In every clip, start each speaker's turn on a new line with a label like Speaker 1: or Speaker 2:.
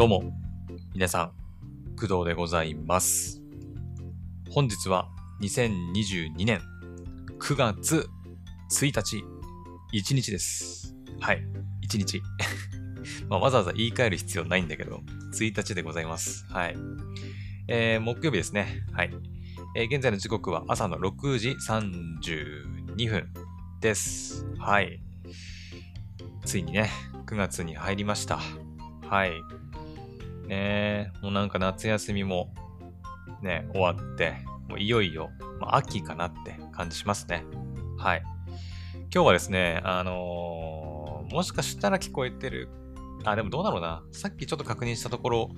Speaker 1: どうも、皆さん、工藤でございます。本日は2022年9月1日、1日です。はい、1日。まあ、わざわざ言い換える必要ないんだけど、1日でございます。はい。えー、木曜日ですね。はい。えー現在の時刻は朝の6時32分です。はい。ついにね、9月に入りました。はい。ね、もうなんか夏休みもね、終わって、もういよいよ、まあ、秋かなって感じしますね。はい。今日はですね、あのーもしかしたら聞こえてる。あ、でもどうだろうな。さっきちょっと確認したところ、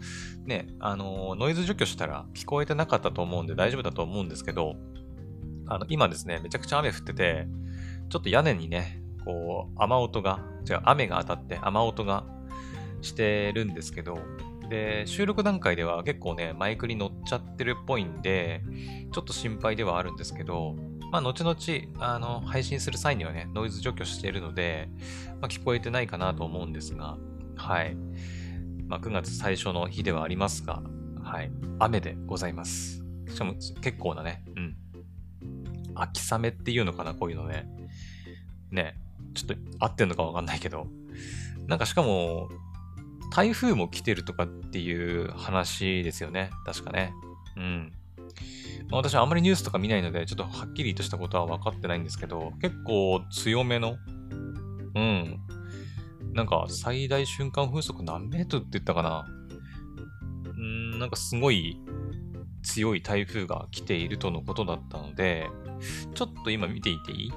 Speaker 1: ね、あのーノイズ除去したら聞こえてなかったと思うんで大丈夫だと思うんですけど、あの、今ですね、めちゃくちゃ雨降ってて、ちょっと屋根にね、こう、雨音が、違う、雨が当たって雨音がしてるんですけど、で、収録段階では結構ね、マイクに乗っちゃってるっぽいんで、ちょっと心配ではあるんですけど、まあ、後々、あの、配信する際にはね、ノイズ除去しているので、まあ、聞こえてないかなと思うんですが、はい。まあ、9月最初の日ではありますが、はい。雨でございます。しかも結構なね、うん。秋雨っていうのかな、こういうのね。ね、ちょっと合ってんのかわかんないけど。なんかしかも、台風も来てるとかっていう話ですよね。確かね。うん。まあ、私はあんまりニュースとか見ないので、ちょっとはっきりとしたことは分かってないんですけど、結構強めの、うん。なんか最大瞬間風速何メートルって言ったかな。うん、なんかすごい強い台風が来ているとのことだったので、ちょっと今見ていていい？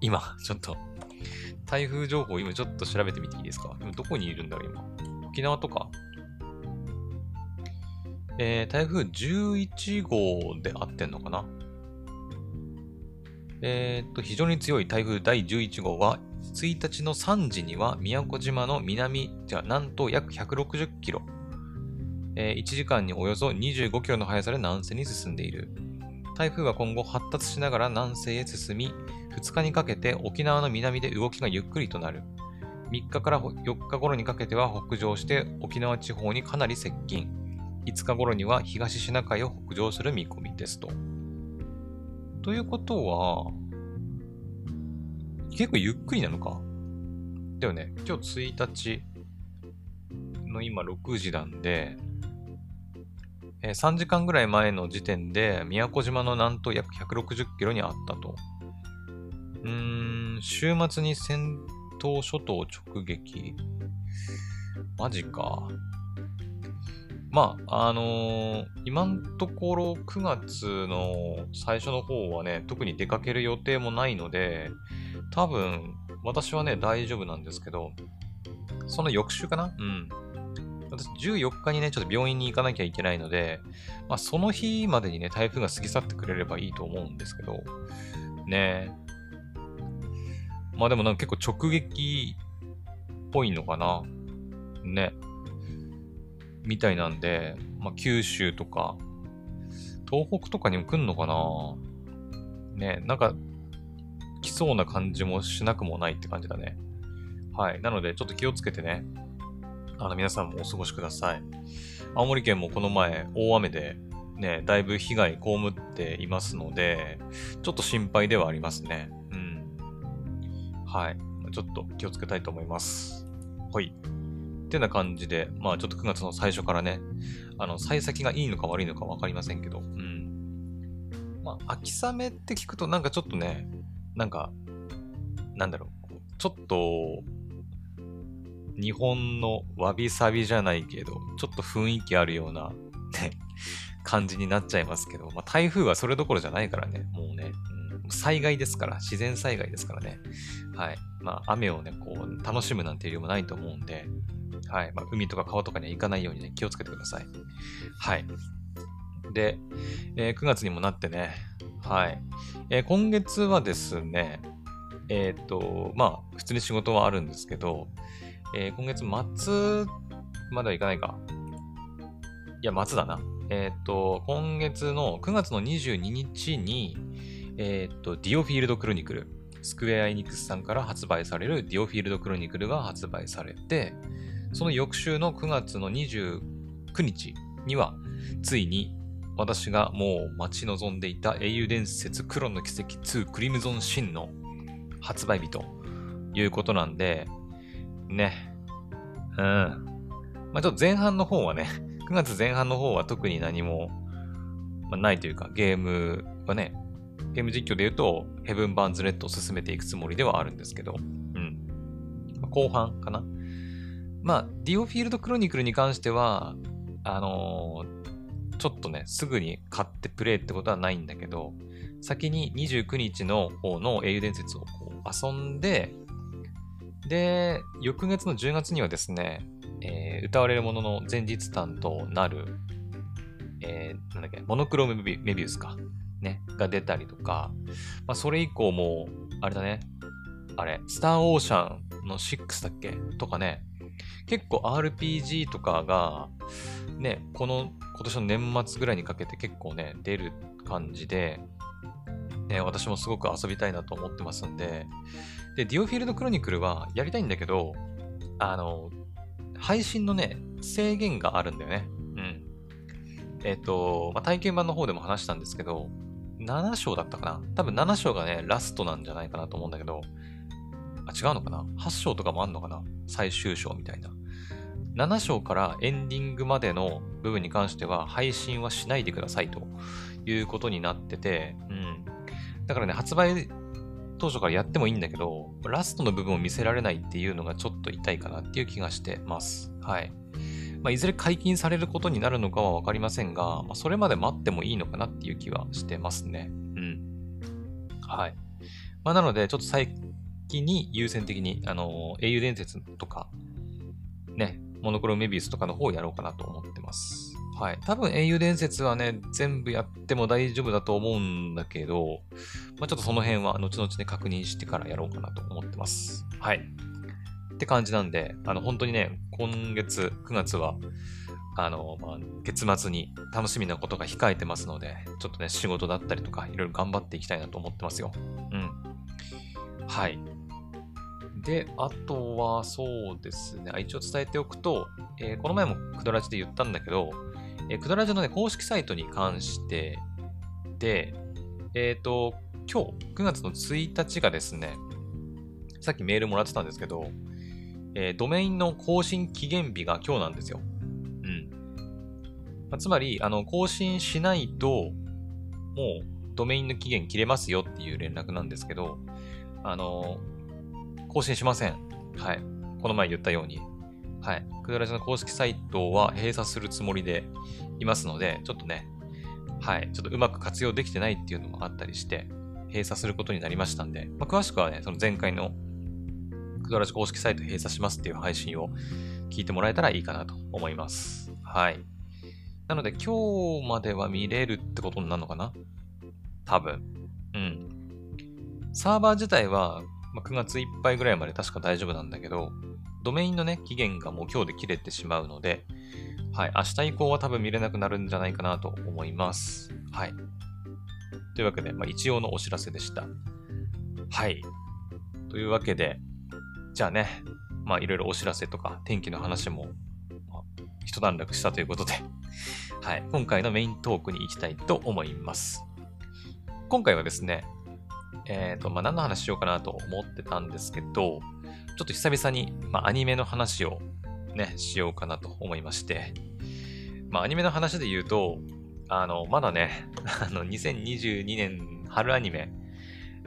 Speaker 1: 今、ちょっと、台風情報今ちょっと調べてみていいですか？今どこにいるんだろう今？沖縄とか？えー、台風11号で合ってんのかな？えーっと、非常に強い台風第11号は、1日の3時には宮古島の南、じゃあ南東約160キロ、えー1時間におよそ25キロの速さで南西に進んでいる。台風は今後発達しながら南西へ進み、2日にかけて沖縄の南で動きがゆっくりとなる。3日から4日頃にかけては北上して沖縄地方にかなり接近。5日頃には東シナ海を北上する見込みですと。ということは、結構ゆっくりなのか？だよね。今日1日の今6時なんで、えー3時間ぐらい前の時点で宮古島の南東約160キロにあったと。ん、週末に戦闘諸島直撃？マジか。まあ、あのー今のところ9月の最初の方はね、特に出かける予定もないので、多分、私はね、大丈夫なんですけど、その翌週かな？うん。私、14日にね、ちょっと病院に行かなきゃいけないので、まあ、その日までにね、台風が過ぎ去ってくれればいいと思うんですけど、ねまあでもなんか結構直撃っぽいのかな？ね。みたいなんで、まあ、九州とか、東北とかにも来んのかな？ね、なんか、来そうな感じもしなくもないって感じだね。はい。なので、ちょっと気をつけてね、あの、皆さんもお過ごしください。青森県もこの前、大雨で、ね、だいぶ被害被っていますので、ちょっと心配ではありますね。はい。ちょっと気をつけたいと思います。はい。ってな感じで、まあちょっと9月の最初からね、あの、幸先がいいのか悪いのか分かりませんけど、うん。まあ、秋雨って聞くとなんかちょっとね、なんか、なんだろう、ちょっと、日本のわびさびじゃないけど、ちょっと雰囲気あるような、感じになっちゃいますけど、まあ台風はそれどころじゃないからね、もうね、災害ですから、自然災害ですからね。はい。まあ、雨をね、こう、楽しむなんていうよりもないと思うんで、はい。まあ、海とか川とかには行かないようにね、気をつけてください。はい。で、えー9月にもなってね、はい。えー今月はですね、えっ、と、まあ、普通に仕事はあるんですけど、えー今月末まではいかないか。いや、末だな。えっ、と、今月の9月の22日に、えっ、と、ディオフィールドクロニクル、スクエア・エニクスさんから発売されるディオフィールドクロニクルが発売されて、その翌週の9月の29日には、ついに私がもう待ち望んでいた英雄伝説黒の奇跡2クリムゾンシンの発売日ということなんで、ね。うん。まあちょっと前半の方はね、9月前半の方は特に何も、ないというか、ゲームはね、ゲーム実況で言うと、ヘブン・バーンズ・レッドを進めていくつもりではあるんですけど、うん。まあ、後半かな。まあ、ディオフィールド・クロニクルに関しては、あのー、ちょっとね、すぐに買ってプレイってことはないんだけど、先に29日の方の英雄伝説を遊んで、で、翌月の10月にはですね、えー、歌われるものの前日担となる、えー、なんだっけ、モノクロメビメビウスか、ね、が出たりとか、まあ、それ以降も、あれだね、あれ、スターオーシャンの6だっけ？とかね、結構 RPG とかが、ね、この今年の年末ぐらいにかけて結構ね、出る感じで、ね、私もすごく遊びたいなと思ってますんで、で、ディオフィールドクロニクルはやりたいんだけど、あの、配信のね、制限があるんだよね。うん。えっ、ー、と、まあ、体験版の方でも話したんですけど、7章だったかな？多分7章がね、ラストなんじゃないかなと思うんだけど、あ、違うのかな ?8 章とかもあんのかな？最終章みたいな。7章からエンディングまでの部分に関しては配信はしないでくださいということになってて、うん。だからね、発売当初からやってもいいんだけど、ラストの部分を見せられないっていうのがちょっと痛いかなっていう気がしてます。はい。まあ、いずれ解禁されることになるのかはわかりませんが、まあ、それまで待ってもいいのかなっていう気はしてますね。うん。はい。まあ、なので、ちょっと最近に優先的に、あのー、英雄伝説とか、ね、モノクロメビウスとかの方をやろうかなと思ってます。はい。多分英雄伝説はね、全部やっても大丈夫だと思うんだけど、まあ、ちょっとその辺は後々ね、確認してからやろうかなと思ってます。はい。って感じなんで、あの、本当にね、今月、9月は、あの、まあ、月末に楽しみなことが控えてますので、ちょっとね、仕事だったりとか、いろいろ頑張っていきたいなと思ってますよ。うん。はい。で、あとは、そうですね。一応伝えておくと、えー、この前もクドラジで言ったんだけど、えー、クドラジのね、公式サイトに関してで、えっ、ー、と、今日、9月の1日がですね、さっきメールもらってたんですけど、えー、ドメインの更新期限日が今日なんですよ。うん。まあ、つまり、あの、更新しないと、もう、ドメインの期限切れますよっていう連絡なんですけど、あの、更新しません。はい。この前言ったように、はい。クドラジの公式サイトは閉鎖するつもりでいますので、ちょっとね、はい。ちょっとうまく活用できてないっていうのもあったりして、閉鎖することになりましたんで、まあ、詳しくはね、その前回のクドラジ公式サイト閉鎖しますっていう配信を聞いてもらえたらいいかなと思います。はい。なので今日までは見れるってことになるのかな？多分。うん。サーバー自体は、9月いっぱいぐらいまで確か大丈夫なんだけど、ドメインのね、期限がもう今日で切れてしまうので、はい、明日以降は多分見れなくなるんじゃないかなと思います。はい。というわけで、まあ、一応のお知らせでした。はい。というわけで、じゃあね、まあいろいろお知らせとか天気の話も、まあ、一段落したということで、はい、今回のメイントークに行きたいと思います。今回はですね、えっ、ー、と、まあ何の話しようかなと思ってたんですけど、ちょっと久々に、まあ、アニメの話をね、しようかなと思いまして、まあ、アニメの話で言うと、あの、まだね、あの、2022年春アニメ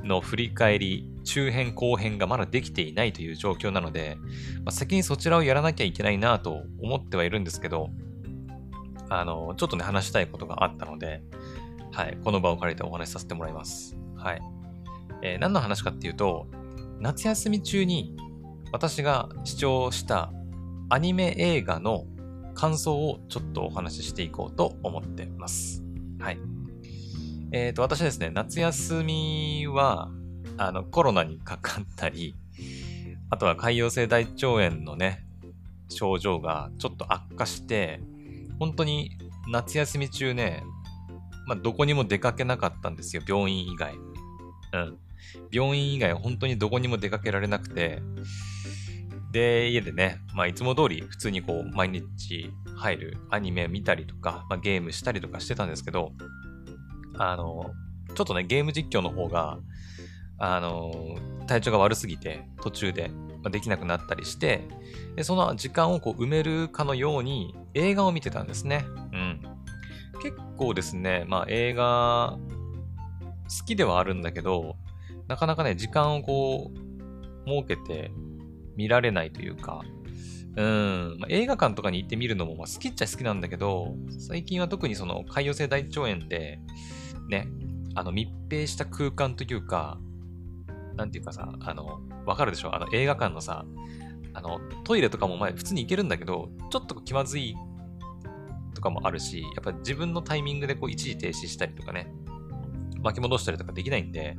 Speaker 1: の振り返り、中編後編がまだできていないという状況なので、まあ、先にそちらをやらなきゃいけないなと思ってはいるんですけど、あの、ちょっとね、話したいことがあったので、はい、この場を借りてお話しさせてもらいます。はい。えー、何の話かっていうと、夏休み中に私が視聴したアニメ映画の感想をちょっとお話ししていこうと思ってます。はい。えっ、ー、と、私ですね、夏休みは、あの、コロナにかかったり、あとは潰瘍性大腸炎のね、症状がちょっと悪化して、本当に夏休み中ね、まあ、どこにも出かけなかったんですよ、病院以外。うん。病院以外本当にどこにも出かけられなくて、で、家でね、まあ、いつも通り普通にこう、毎日入るアニメ見たりとか、まあ、ゲームしたりとかしてたんですけど、あの、ちょっとね、ゲーム実況の方が、あの、体調が悪すぎて、途中でできなくなったりして、でその時間をこう埋めるかのように映画を見てたんですね。うん。結構ですね、まあ映画好きではあるんだけど、なかなかね、時間をこう、設けて見られないというか、うん、まあ、映画館とかに行ってみるのも、まあ、好きっちゃ好きなんだけど、最近は特にその海洋性大腸炎で、ね、あの密閉した空間というか、なんていうかさ、あの、わかるでしょ？あの映画館のさ、あの、トイレとかも前普通に行けるんだけど、ちょっと気まずいとかもあるし、やっぱ自分のタイミングでこう一時停止したりとかね、巻き戻したりとかできないんで、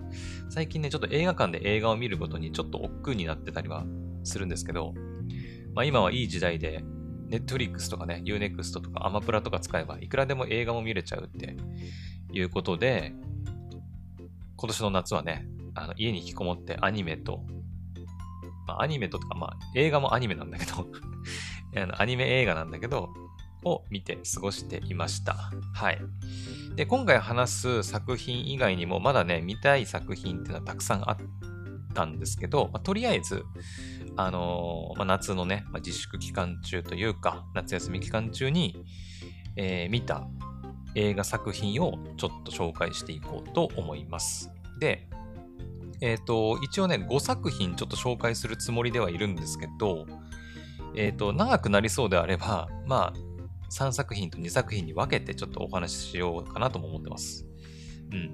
Speaker 1: 最近ね、ちょっと映画館で映画を見ることにちょっと億劫になってたりはするんですけど、まあ今はいい時代で、ネットフリックスとかね、Unext とかアマプラとか使えばいくらでも映画も見れちゃうっていうことで、今年の夏はね、あの家に引きこもってアニメと、まあ、アニメとか、まあ映画もアニメなんだけど あのアニメ映画なんだけど、を見て過ごしていました。はい。で、今回話す作品以外にも、まだね、見たい作品っていうのはたくさんあったんですけど、まあ、とりあえず、あのー、まあ、夏のね、まあ、自粛期間中というか、夏休み期間中に、えー、見た映画作品をちょっと紹介していこうと思います。で、えっ、ー、と、一応ね、5作品ちょっと紹介するつもりではいるんですけど、えっ、ー、と、長くなりそうであれば、まあ、3作品と2作品に分けてちょっとお話ししようかなとも思ってます。うん。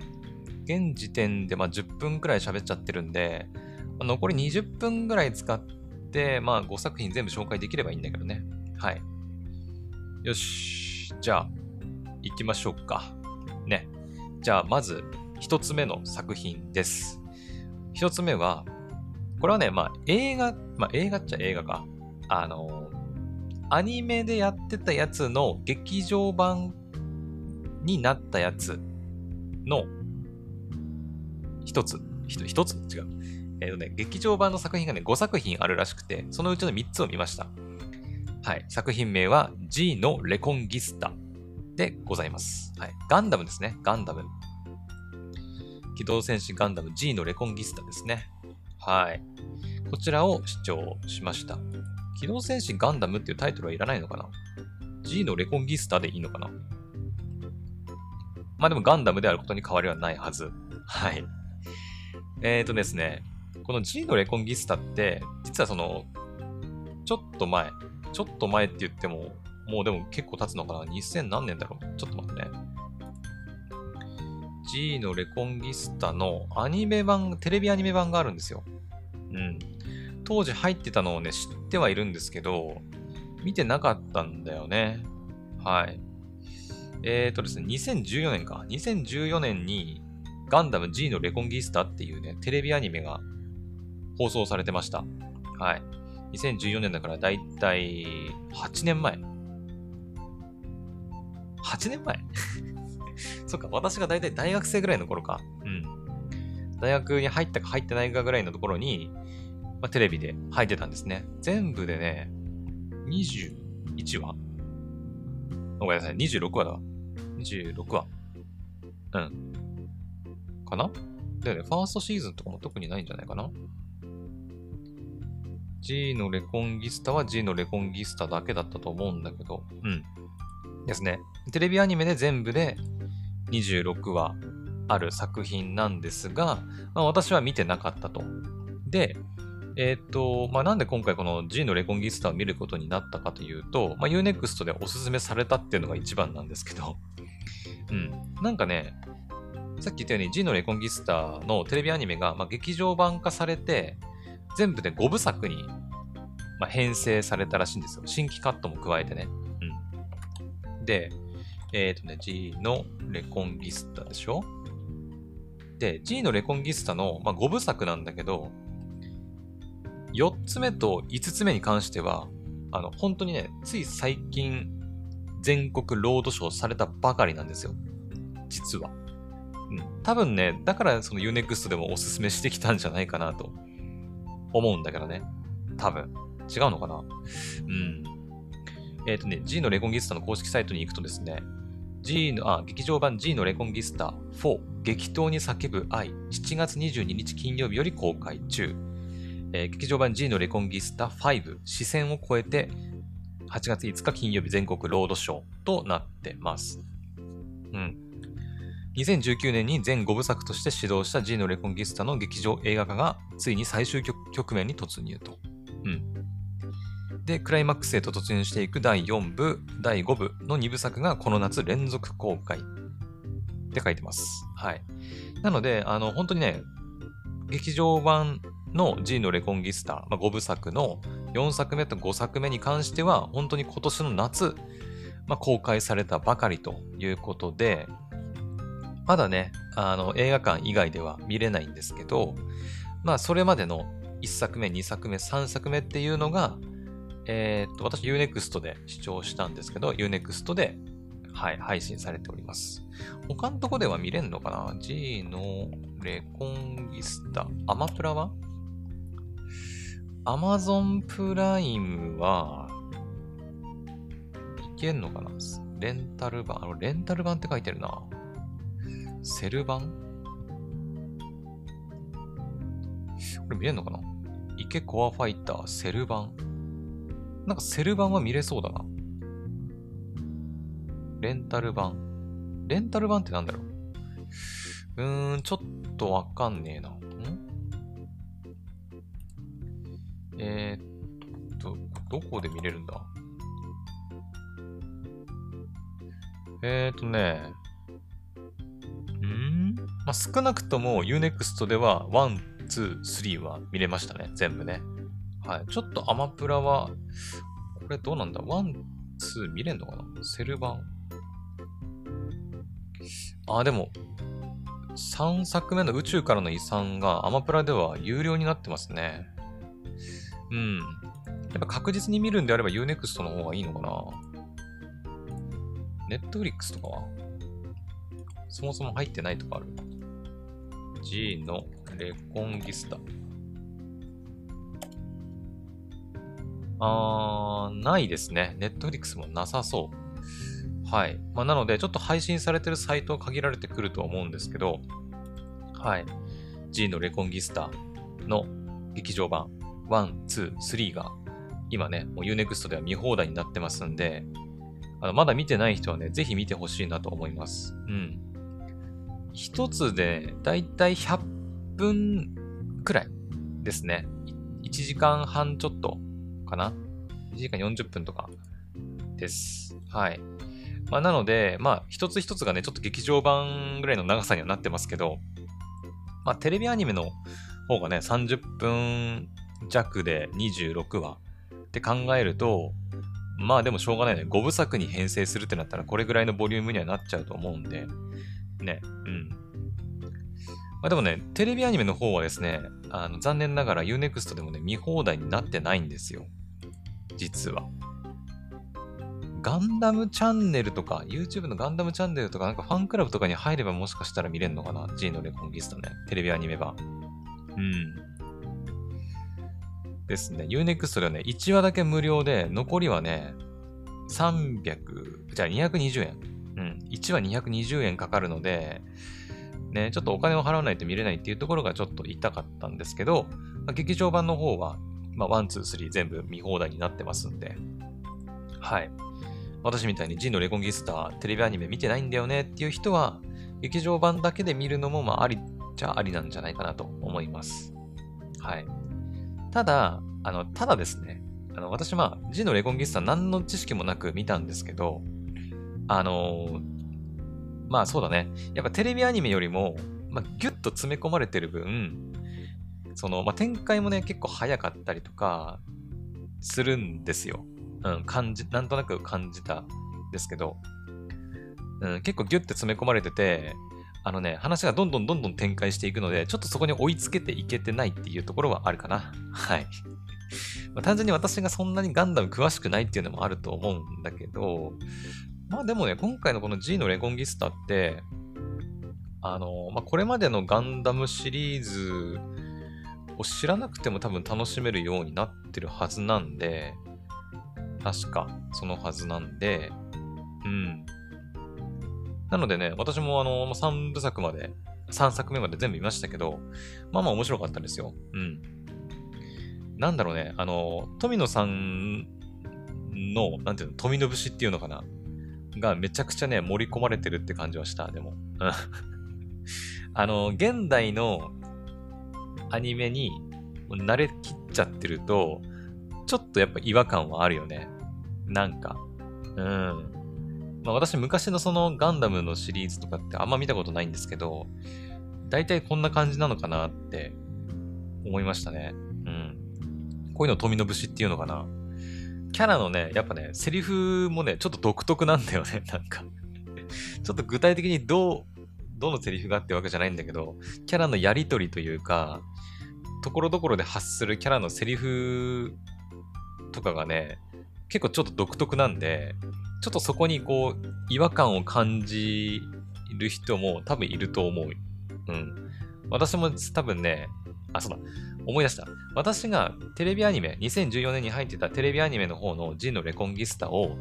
Speaker 1: 現時点でまあ10分くらい喋っちゃってるんで、残り20分くらい使って、まあ5作品全部紹介できればいいんだけどね。はい。よし。じゃあ、行きましょうか。ね。じゃあ、まず、1つ目の作品です。1つ目は、これはね、まあ映画、まあ映画っちゃ映画か。あのアニメでやってたやつの劇場版になったやつの一つ、一つ？違う。えっ、ー、とね、劇場版の作品がね、5作品あるらしくて、そのうちの3つを見ました。はい。作品名は G のレコンギスタでございます。はい。ガンダムですね。ガンダム。機動戦士ガンダム G のレコンギスタですね。はい。こちらを視聴しました。機動戦士ガンダムっていうタイトルはいらないのかな ?G のレコンギスタでいいのかな？まあでもガンダムであることに変わりはないはず。はい。えーとですね、この G のレコンギスタって、実はその、ちょっと前、ちょっと前って言っても、もうでも結構経つのかな ?2000 何年だろう？ちょっと待ってね。G のレコンギスタのアニメ版、テレビアニメ版があるんですよ。うん。当時入ってたのをね、知ってはいるんですけど、見てなかったんだよね。はい。えっ、ー、とですね、2014年か。2014年にガンダム G のレコンギスタっていうね、テレビアニメが放送されてました。はい。2014年だからだいたい8年前。8年前？そっか、私がだいたい大学生ぐらいの頃か。うん。大学に入ったか入ってないかぐらいのところに、まあ、テレビで入ってたんですね。全部でね、21話ごめんなさい、26話だわ。26話。うん。かな？だよね、ファーストシーズンとかも特にないんじゃないかな G のレコンギスタは G のレコンギスタだけだったと思うんだけど、うん。ですね。テレビアニメで全部で26話ある作品なんですが、まあ、私は見てなかったと。で、えっ、と、まあ、なんで今回この G のレコンギスタを見ることになったかというと、まあ、Unext でおすすめされたっていうのが一番なんですけど、うん。なんかね、さっき言ったように G のレコンギスタのテレビアニメが、まあ、劇場版化されて、全部で5部作に、まあ、編成されたらしいんですよ。新規カットも加えてね。うん。で、えっ、ー、とね、G のレコンギスタでしょ？で、G のレコンギスタの、まあ、5部作なんだけど、4つ目と5つ目に関しては、あの、本当にね、つい最近、全国ロードショーされたばかりなんですよ。実は。うん。多分ね、だからその Unext でもおすすめしてきたんじゃないかなと思うんだけどね。多分。違うのかな？うん。えっ、ー、とね、G のレコンギスタの公式サイトに行くとですね、G の、あ、劇場版 G のレコンギスタ4、激闘に叫ぶ愛、7月22日金曜日より公開中。えー、劇場版 G のレコンギスタ5、視線を超えて、8月5日金曜日全国ロードショーとなってます。うん。2019年に全5部作として始動した G のレコンギスタの劇場映画化がついに最終局面に突入と。うん。で、クライマックスへと突入していく第4部、第5部の2部作がこの夏連続公開って書いてます。はい。なので、あの、本当にね、劇場版の G のレコンギスタ、まあ、5部作の4作目と5作目に関しては、本当に今年の夏、まあ、公開されたばかりということで、まだね、あの、映画館以外では見れないんですけど、まあ、それまでの1作目、2作目、3作目っていうのが、えー、っと、私 Unext で視聴したんですけど、Unext で、はい、配信されております。他のとこでは見れんのかな ?G のレコンギスタ。アマプラは ?Amazon プライムは、いけんのかな？レンタル版。あの、レンタル版って書いてるな。セル版？これ見れんのかな？池コアファイター、セル版。なんかセル版は見れそうだな。レンタル版。レンタル版ってなんだろう？うーん、ちょっとわかんねえな。ん？えー、っと、どこで見れるんだ？えー、っとね、ん？まあ、少なくとも Unext では1、2、3は見れましたね。全部ね。はい。ちょっとアマプラは、これどうなんだ ?1、2見れんのかな？セル版。あ、でも、3作目の宇宙からの遺産がアマプラでは有料になってますね。うん。やっぱ確実に見るんであれば Unext の方がいいのかな ?Netflix とかは？そもそも入ってないとかある G のレコンギスタ。あー、ないですね。ネットフリックスもなさそう。はい。まあ、なので、ちょっと配信されてるサイトは限られてくると思うんですけど、はい。G のレコンギスタの劇場版1、2、3が今ね、もう Unext では見放題になってますんで、あのまだ見てない人はね、ぜひ見てほしいなと思います。うん。一つでだいたい100分くらいですね。1時間半ちょっとかな ?1 時間40分とかです。はい。まあ、なので、まあ、一つ一つがね、ちょっと劇場版ぐらいの長さにはなってますけど、まあ、テレビアニメの方がね、30分弱で26話って考えると、まあでもしょうがないね。5部作に編成するってなったらこれぐらいのボリュームにはなっちゃうと思うんで、ね、うん。まあ、でもね、テレビアニメの方はですね、あの残念ながら Unext でもね、見放題になってないんですよ。実は。ガンダムチャンネルとか、YouTube のガンダムチャンネルとか、なんかファンクラブとかに入ればもしかしたら見れるのかな ?G のレコンギストね。テレビアニメ版。うん。ですね。Unext ではね、1話だけ無料で、残りはね、300、じゃあ220円。うん、1話220円かかるので、ね、ちょっとお金を払わないと見れないっていうところがちょっと痛かったんですけど、まあ、劇場版の方は、まあ、1、2、3全部見放題になってますんで、はい。私みたいにジンのレコンギスタ、テレビアニメ見てないんだよねっていう人は、劇場版だけで見るのも、まあ、ありじゃありなんじゃないかなと思います。はい。ただ、あの、ただですね、あの、私、まあ、ジンのレコンギスタ何の知識もなく見たんですけど、あの、まあそうだね。やっぱテレビアニメよりも、まあ、ギュッと詰め込まれてる分、その、まあ、展開もね、結構早かったりとか、するんですよ。うん、感じ、なんとなく感じたんですけど、うん、結構ギュッて詰め込まれてて、あのね、話がどんどんどんどん展開していくので、ちょっとそこに追いつけていけてないっていうところはあるかな。はい。まあ、単純に私がそんなにガンダム詳しくないっていうのもあると思うんだけど、まあでもね、今回のこの G のレコンギスタって、あの、まあ、これまでのガンダムシリーズを知らなくても多分楽しめるようになってるはずなんで、確か、そのはずなんで、うん。なのでね、私もあの、3部作まで、3作目まで全部見ましたけど、まあまあ面白かったんですよ。うん。なんだろうね、あの、富野さんの、なんていうの、富野節っていうのかな？がめちゃくちゃね、盛り込まれてるって感じはした、でも。あの、現代のアニメに慣れきっちゃってると、ちょっとやっぱ違和感はあるよね。なんか。うん。まあ私昔のそのガンダムのシリーズとかってあんま見たことないんですけど、大体こんな感じなのかなって思いましたね。うん。こういうの富の節っていうのかな。キャラのね、やっぱね、セリフもね、ちょっと独特なんだよね、なんかちょっと具体的にどう、どのセリフがってわけじゃないんだけど、キャラのやりとりというか、ところどころで発するキャラのセリフとかがね、結構ちょっと独特なんで、ちょっとそこにこう、違和感を感じる人も多分いると思う。うん。私も多分ね、あ、そうだ。思い出した。私がテレビアニメ、2014年に入ってたテレビアニメの方のジンのレコンギスタを、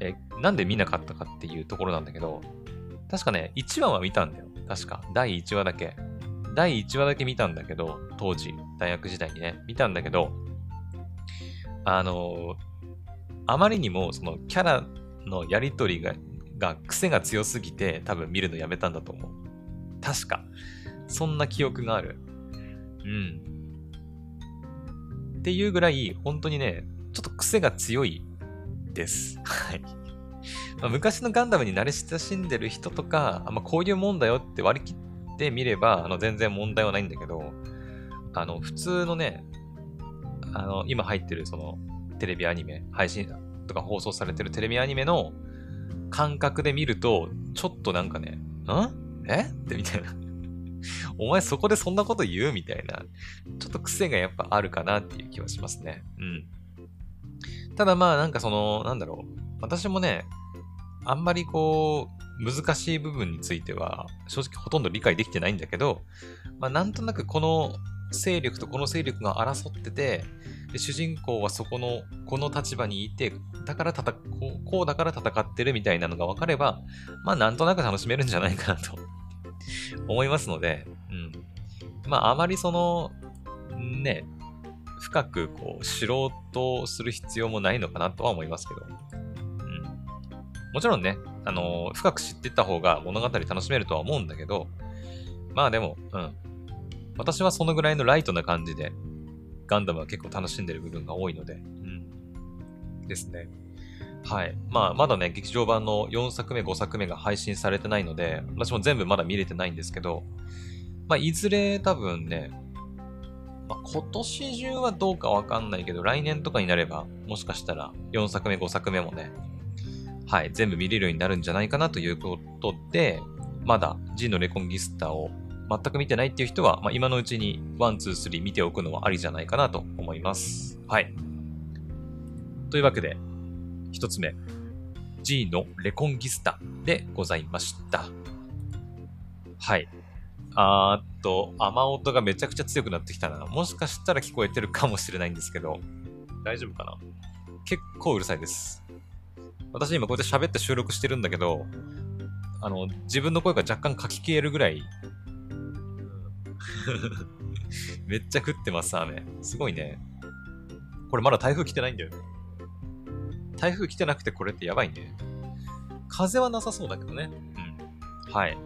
Speaker 1: え、なんで見なかったかっていうところなんだけど、確かね、1話は見たんだよ。確か。第1話だけ。第1話だけ見たんだけど、当時、大学時代にね、見たんだけど、あのあまりにもそのキャラのやりとりが、が癖が強すぎて多分見るのやめたんだと思う。確か。そんな記憶がある。うん。っていうぐらい、本当にね、ちょっと癖が強いです。はい。ま、昔のガンダムに慣れ親しんでる人とか、あま、こういうもんだよって割り切ってみれば、あの全然問題はないんだけど、あの、普通のね、あの、今入ってるその、テレビアニメ、配信とか放送されてるテレビアニメの感覚で見ると、ちょっとなんかね、ん？え？ってみたいな。お前そこでそんなこと言う？みたいな。ちょっと癖がやっぱあるかなっていう気はしますね。うん。ただまあなんかその、なんだろう。私もね、あんまりこう、難しい部分については、正直ほとんど理解できてないんだけど、まあなんとなくこの勢力とこの勢力が争ってて、で主人公はそこの、この立場にいて、だから戦こう、だから戦ってるみたいなのが分かれば、まあなんとなく楽しめるんじゃないかなと 思いますので、うん。まああまりその、ね、深くこう、知ろうとする必要もないのかなとは思いますけど。うん。もちろんね、あの、深く知ってた方が物語楽しめるとは思うんだけど、まあでも、うん。私はそのぐらいのライトな感じで、ガンダムは結構楽しんでる部分が多いので、うん。ですね。はい。まあ、まだね、劇場版の4作目、5作目が配信されてないので、私も全部まだ見れてないんですけど、まあ、いずれ多分ね、まあ、今年中はどうかわかんないけど、来年とかになれば、もしかしたら4作目、5作目もね、はい、全部見れるようになるんじゃないかなということで、まだ G のレコンギスタを全く見てないっていう人は、まあ、今のうちに1、2、3見ておくのはありじゃないかなと思います。はい。というわけで、一つ目、G のレコンギスタでございました。はい。あーっと、雨音がめちゃくちゃ強くなってきたな。もしかしたら聞こえてるかもしれないんですけど、大丈夫かな？結構うるさいです。私今こうやって喋って収録してるんだけど、あの、自分の声が若干書き消えるぐらい めっちゃ降ってます、雨。すごいね。これまだ台風来てないんだよね。台風来てなくてこれってやばいね。風はなさそうだけどね。うん。はい。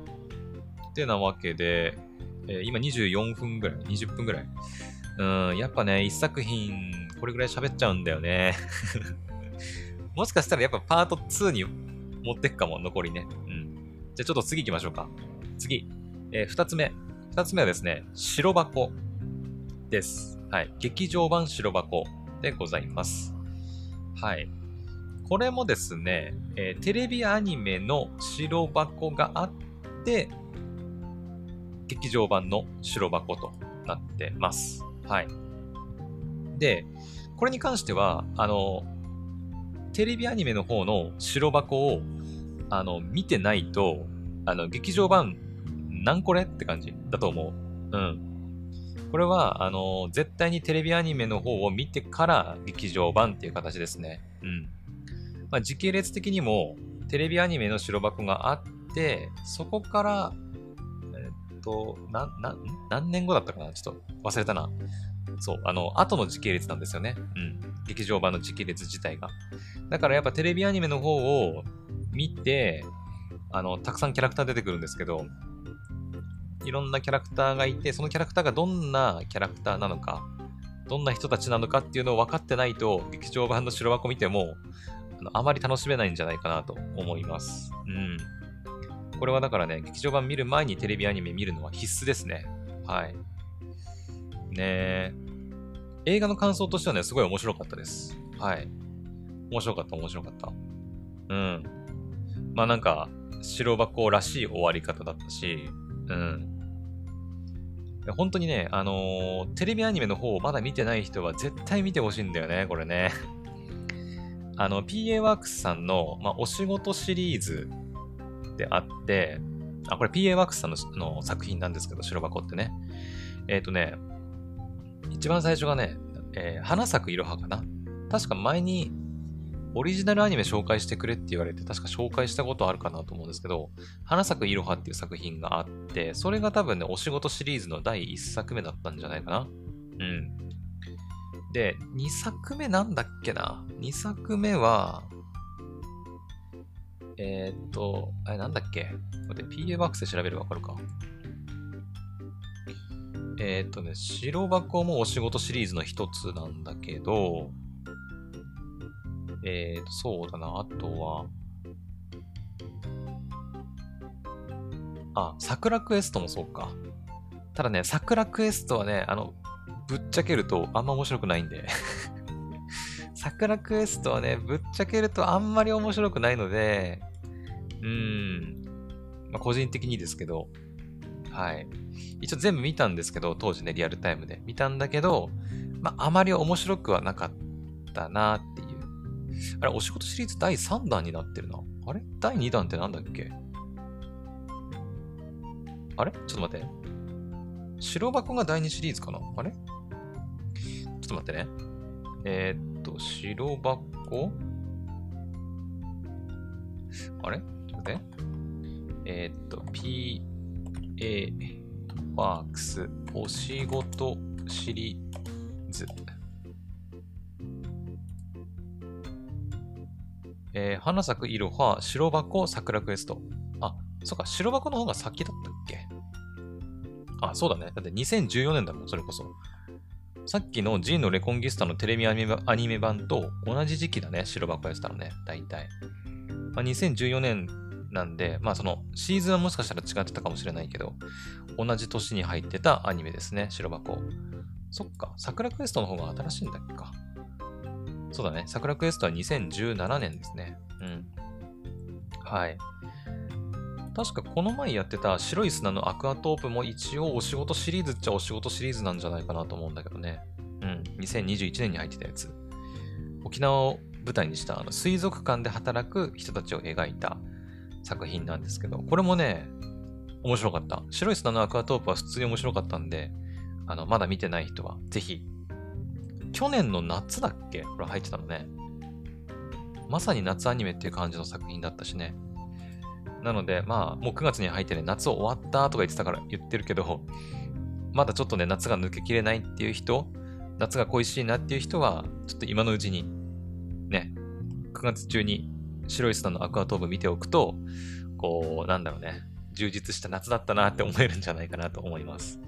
Speaker 1: ってなわけで、えー、今24分ぐらい、20分ぐらい。うん、やっぱね、一作品、これぐらい喋っちゃうんだよね。もしかしたらやっぱパート2に持ってくかも、残りね。うん。じゃあちょっと次行きましょうか。次。えー、二つ目。二つ目はですね、白箱です。はい。劇場版白箱でございます。はい。これもですね、えー、テレビアニメの白箱があって、劇場版の白箱となってます。はい。で、これに関しては、あの、テレビアニメの方の白箱を、あの、見てないと、あの、劇場版なんこれって感じだと思う。うん。これは、あの、絶対にテレビアニメの方を見てから劇場版っていう形ですね。うん。まあ、時系列的にも、テレビアニメの白箱があって、そこから、えっと、な、な、何年後だったかな？ちょっと忘れたな。そう、あの、後の時系列なんですよね。うん。劇場版の時系列自体が。だからやっぱテレビアニメの方を見て、あの、たくさんキャラクター出てくるんですけど、いろんなキャラクターがいて、そのキャラクターがどんなキャラクターなのか、どんな人たちなのかっていうのを分かってないと、劇場版の白箱見ても、あのあまり楽しめないんじゃないかなと思います。うん。これはだからね、劇場版見る前にテレビアニメ見るのは必須ですね。はい。ねえ。映画の感想としてはね、すごい面白かったです。はい。面白かった、面白かった。うん。まあなんか、白箱らしい終わり方だったし、うん。本当にね、あのー、テレビアニメの方をまだ見てない人は絶対見てほしいんだよね、これね。あの、PA ワークスさんの、まあ、お仕事シリーズであって、あ、これ PA ワークスさんの作品なんですけど、白箱ってね。えっ、ー、とね、一番最初がね、えー、花咲くいろはかな。確か前にオリジナルアニメ紹介してくれって言われて、確か紹介したことあるかなと思うんですけど、花咲くいろはっていう作品があって、それが多分ね、お仕事シリーズの第1作目だったんじゃないかな。うん。で、2作目なんだっけな ?2 作目は、えー、っと、あれなんだっけ？待って、PA バックスで調べればわかるか。えー、っとね、白箱もお仕事シリーズの一つなんだけど、えー、そうだな、あとは、あ、桜クエストもそうか。ただね、桜クエストはね、あの、ぶっちゃけるとあんま面白くないんで 桜クエストはね、ぶっちゃけるとあんまり面白くないので、うん、まあ、個人的にですけど、はい。一応全部見たんですけど、当時ね、リアルタイムで。見たんだけど、まあ、あまり面白くはなかったなってあれ、お仕事シリーズ第3弾になってるな。あれ？第2弾ってなんだっけ？あれ？ちょっと待って。白箱が第2シリーズかな？あれ？ちょっと待ってね。えー、っと、白箱？あれ？ちょっと待って。えー、っと、PA ワークスお仕事シリーズ。えー、花咲くいろは白箱桜クエスト。あ、そっか、白箱の方が先だったっけ？あ、そうだね。だって2014年だもん、それこそ。さっきの G のレコンギスタのテレビアニメ版と同じ時期だね、白箱やってたのね、大体。まあ、2014年なんで、まあそのシーズンはもしかしたら違ってたかもしれないけど、同じ年に入ってたアニメですね、白箱。そっか、桜クエストの方が新しいんだっけか。そうだね。桜クエストは2017年ですね。うん。はい。確かこの前やってた白い砂のアクアトープも一応お仕事シリーズっちゃお仕事シリーズなんじゃないかなと思うんだけどね。うん。2021年に入ってたやつ。沖縄を舞台にしたあの水族館で働く人たちを描いた作品なんですけど、これもね、面白かった。白い砂のアクアトープは普通に面白かったんで、あの、まだ見てない人はぜひ去年の夏だっけ？これ入ってたのね。まさに夏アニメっていう感じの作品だったしね。なので、まあ、もう9月に入ってね、夏終わったとか言ってたから言ってるけど、まだちょっとね、夏が抜けきれないっていう人、夏が恋しいなっていう人は、ちょっと今のうちに、ね、9月中に白い砂のアクアトーブ見ておくと、こう、なんだろうね、充実した夏だったなって思えるんじゃないかなと思います。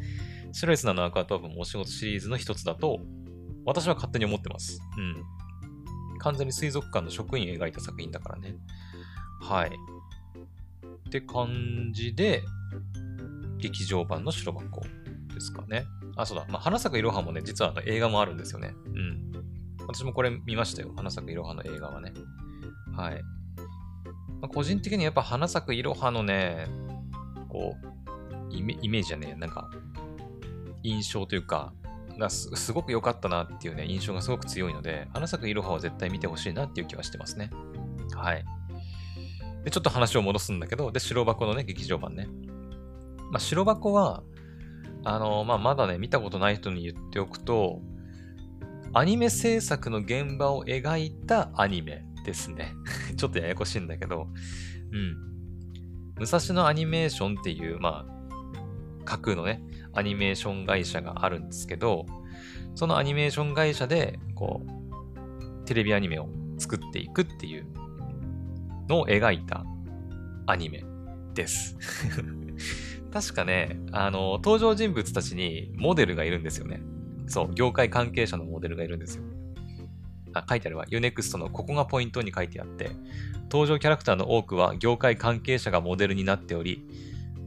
Speaker 1: 白い砂のアクアトーブもお仕事シリーズの一つだと私は勝手に思ってます。うん。完全に水族館の職員描いた作品だからね。はい。って感じで、劇場版の白箱ですかね。あ、そうだ。まあ、花咲くいろはもね、実はあの映画もあるんですよね。うん。私もこれ見ましたよ。花咲くいろはの映画はね。はい。まあ、個人的にやっぱ花咲くいろはのね、こう、イメージはね、なんか、印象というか、がすごく良かったなっていうね、印象がすごく強いので、花咲くいろはは絶対見てほしいなっていう気はしてますね。はい。で、ちょっと話を戻すんだけど、で、白箱のね、劇場版ね。まあ、白箱は、あの、まあ、まだね、見たことない人に言っておくと、アニメ制作の現場を描いたアニメですね。ちょっとややこしいんだけど、うん。武蔵野アニメーションっていう、まあ、架空のね、アニメーション会社があるんですけど、そのアニメーション会社で、こう、テレビアニメを作っていくっていうのを描いたアニメです。確かね、あの、登場人物たちにモデルがいるんですよね。そう、業界関係者のモデルがいるんですよ。あ、書いてあるわ。Unext のここがポイントに書いてあって、登場キャラクターの多くは業界関係者がモデルになっており、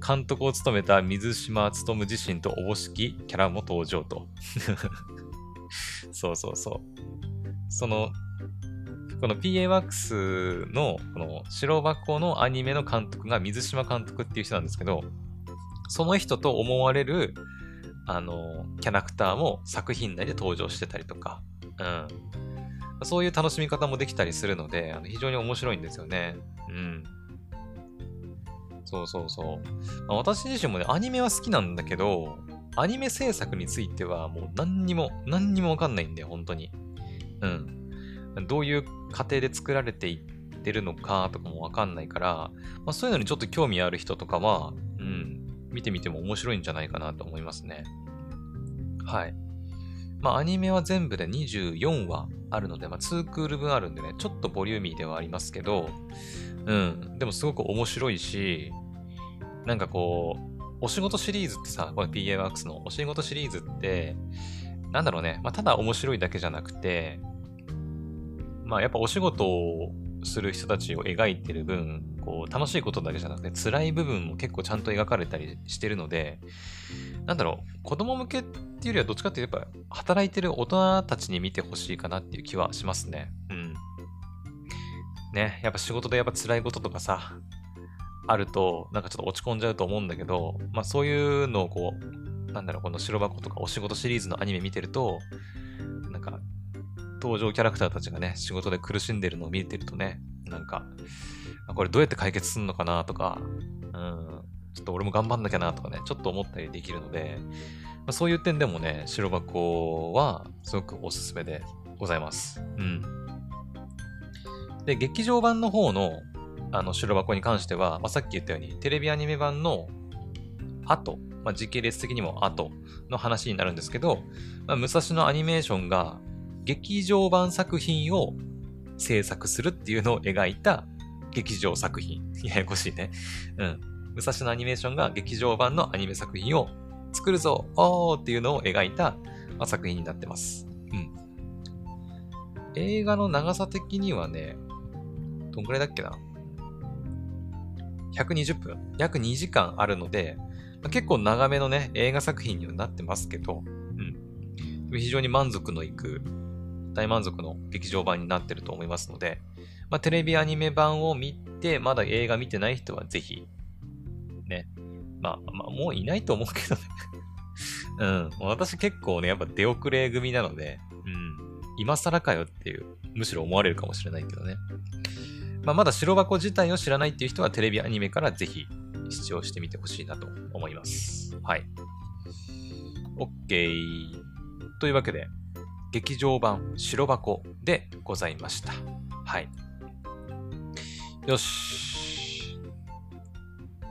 Speaker 1: 監督を務めた水島努自身とおぼしきキャラも登場と。そうそうそう。その、この PA のこの白箱のアニメの監督が水島監督っていう人なんですけど、その人と思われる、あの、キャラクターも作品内で登場してたりとか、うん。そういう楽しみ方もできたりするので、あの非常に面白いんですよね。うん。そうそうそう。まあ、私自身もね、アニメは好きなんだけど、アニメ制作についてはもう何にも、何にもわかんないんで、本当に。うん。どういう過程で作られていってるのかとかもわかんないから、まあ、そういうのにちょっと興味ある人とかは、うん、見てみても面白いんじゃないかなと思いますね。はい。まあ、アニメは全部で24話あるので、まあ、2クール分あるんでね、ちょっとボリューミーではありますけど、うん、でもすごく面白いし、なんかこう、お仕事シリーズってさ、この PA ワークスのお仕事シリーズって、なんだろうね、まあ、ただ面白いだけじゃなくて、まあやっぱお仕事をする人たちを描いてる分、こう楽しいことだけじゃなくて辛い部分も結構ちゃんと描かれたりしてるので、なんだろう、子供向けっていうよりはどっちかっていうとやっぱ働いてる大人たちに見てほしいかなっていう気はしますね。うん。ね、やっぱ仕事でやっぱ辛いこととかさ、あると、なんかちょっと落ち込んじゃうと思うんだけど、まあそういうのをこう、なんだろう、この白箱とかお仕事シリーズのアニメ見てると、なんか、登場キャラクターたちがね、仕事で苦しんでるのを見てるとね、なんか、これどうやって解決するのかなとか、うん、ちょっと俺も頑張んなきゃなとかね、ちょっと思ったりできるので、まあ、そういう点でもね、白箱はすごくおすすめでございます。うん。で、劇場版の方のあの白箱に関しては、まあ、さっき言ったように、テレビアニメ版の後、まあ、時系列的にも後の話になるんですけど、まあ、武蔵野アニメーションが劇場版作品を制作するっていうのを描いた劇場作品。ややこしいね。うん。武蔵野アニメーションが劇場版のアニメ作品を作るぞおーっていうのを描いた、まあ、作品になってます。うん。映画の長さ的にはね、どんくらいだっけな？120分？約2時間あるので、ま、結構長めのね、映画作品にはなってますけど、うん。非常に満足のいく、大満足の劇場版になってると思いますので、まあ、テレビアニメ版を見て、まだ映画見てない人はぜひ、ね。まあ、まあ、もういないと思うけどね うん。私結構ね、やっぱ出遅れ組なので、うん。今更かよっていう、むしろ思われるかもしれないけどね。まあ、まだ白箱自体を知らないっていう人はテレビアニメからぜひ視聴してみてほしいなと思います。はい。OK。というわけで、劇場版白箱でございました。はい。よし。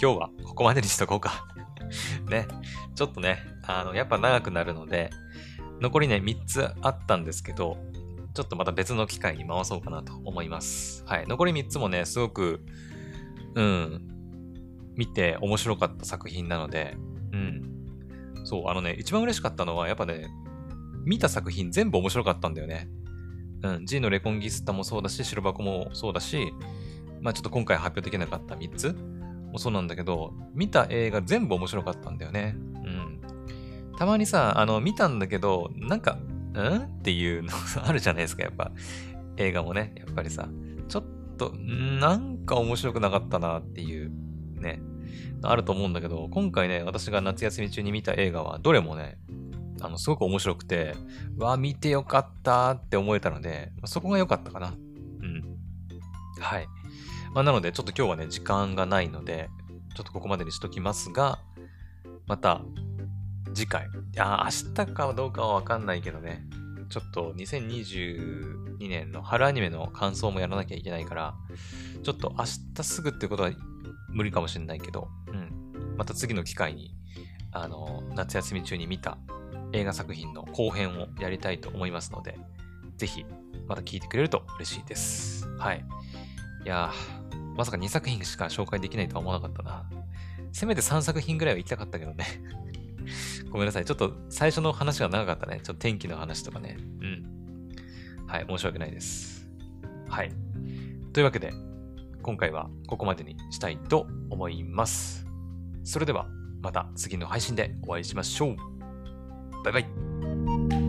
Speaker 1: 今日はここまでにしとこうか。ね。ちょっとね、あの、やっぱ長くなるので、残りね、3つあったんですけど、ちょっとまた別の機会に回そうかなと思います。はい。残り3つもね、すごく、うん、見て面白かった作品なので、うん。そう、あのね、一番嬉しかったのは、やっぱね、見た作品全部面白かったんだよね。うん。G のレコンギスタもそうだし、白箱もそうだし、まあちょっと今回発表できなかった3つもそうなんだけど、見た映画全部面白かったんだよね。うん。たまにさ、あの、見たんだけど、なんか、ん？っていうのあるじゃないですか、やっぱ。映画もね、やっぱりさ、ちょっと、なんか面白くなかったなっていう、ね、あると思うんだけど、今回ね、私が夏休み中に見た映画は、どれもね、あの、すごく面白くて、わ、見てよかったって思えたので、そこが良かったかな。うん。はい。まあ、なので、ちょっと今日はね、時間がないので、ちょっとここまでにしときますが、また、次回。あ、明日かどうかはわかんないけどね。ちょっと2022年の春アニメの感想もやらなきゃいけないから、ちょっと明日すぐってことは無理かもしれないけど、うん。また次の機会に、あの、夏休み中に見た映画作品の後編をやりたいと思いますので、ぜひ、また聞いてくれると嬉しいです。はい。いや、まさか2作品しか紹介できないとは思わなかったな。せめて3作品ぐらいは行きたかったけどね。ごめんなさい。ちょっと最初の話が長かったね。ちょっと天気の話とかね。うん。はい。申し訳ないです。はい。というわけで、今回はここまでにしたいと思います。それでは、また次の配信でお会いしましょう。バイバイ。